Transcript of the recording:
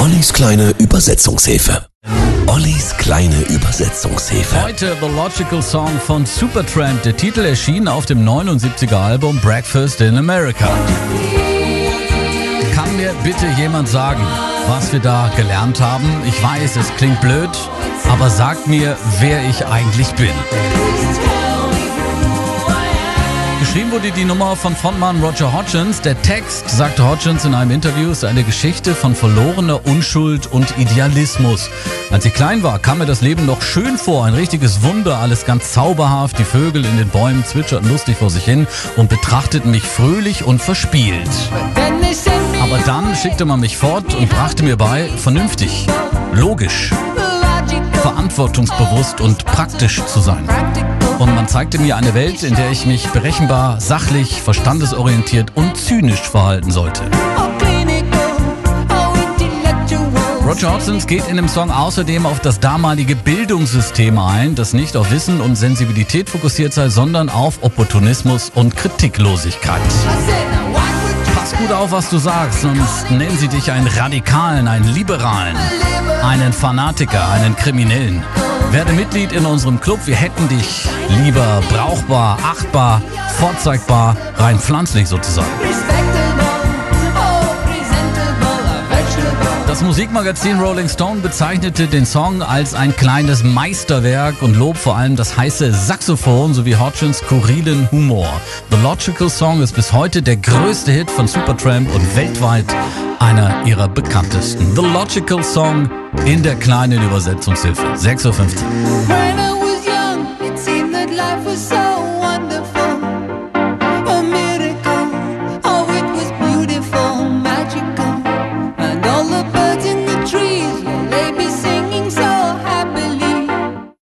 Ollis kleine Übersetzungshilfe. Ollis kleine Übersetzungshilfe. Heute The Logical Song von Supertramp. Der Titel erschien auf dem 79er Album Breakfast in America. Kann mir bitte jemand sagen, was wir da gelernt haben? Ich weiß, es klingt blöd, aber sagt mir, wer ich eigentlich bin. Geschrieben wurde die Nummer von Frontmann Roger Hodgins. Der Text, sagte Hodgins in einem Interview, ist eine Geschichte von verlorener Unschuld und Idealismus. Als ich klein war, kam mir das Leben noch schön vor. Ein richtiges Wunder, alles ganz zauberhaft. Die Vögel in den Bäumen zwitscherten lustig vor sich hin und betrachteten mich fröhlich und verspielt. Aber dann schickte man mich fort und brachte mir bei, vernünftig, logisch, verantwortungsbewusst und praktisch zu sein. Und man zeigte mir eine Welt, in der ich mich berechenbar, sachlich, verstandesorientiert und zynisch verhalten sollte. Roger Hodgson geht in dem Song außerdem auf das damalige Bildungssystem ein, das nicht auf Wissen und Sensibilität fokussiert sei, sondern auf Opportunismus und Kritiklosigkeit. Pass gut auf, was du sagst, sonst nennen sie dich einen Radikalen, einen Liberalen, einen Fanatiker, einen Kriminellen. Werde Mitglied in unserem Club. Wir hätten dich lieber brauchbar, achtbar, vorzeigbar, rein pflanzlich sozusagen. Das Musikmagazin Rolling Stone bezeichnete den Song als ein kleines Meisterwerk und lobt vor allem das heiße Saxophon sowie Hodgins skurrilen Humor. The Logical Song ist bis heute der größte Hit von Supertramp und weltweit einer ihrer bekanntesten. The Logical Song in der kleinen Übersetzungshilfe. 6.15 Uhr.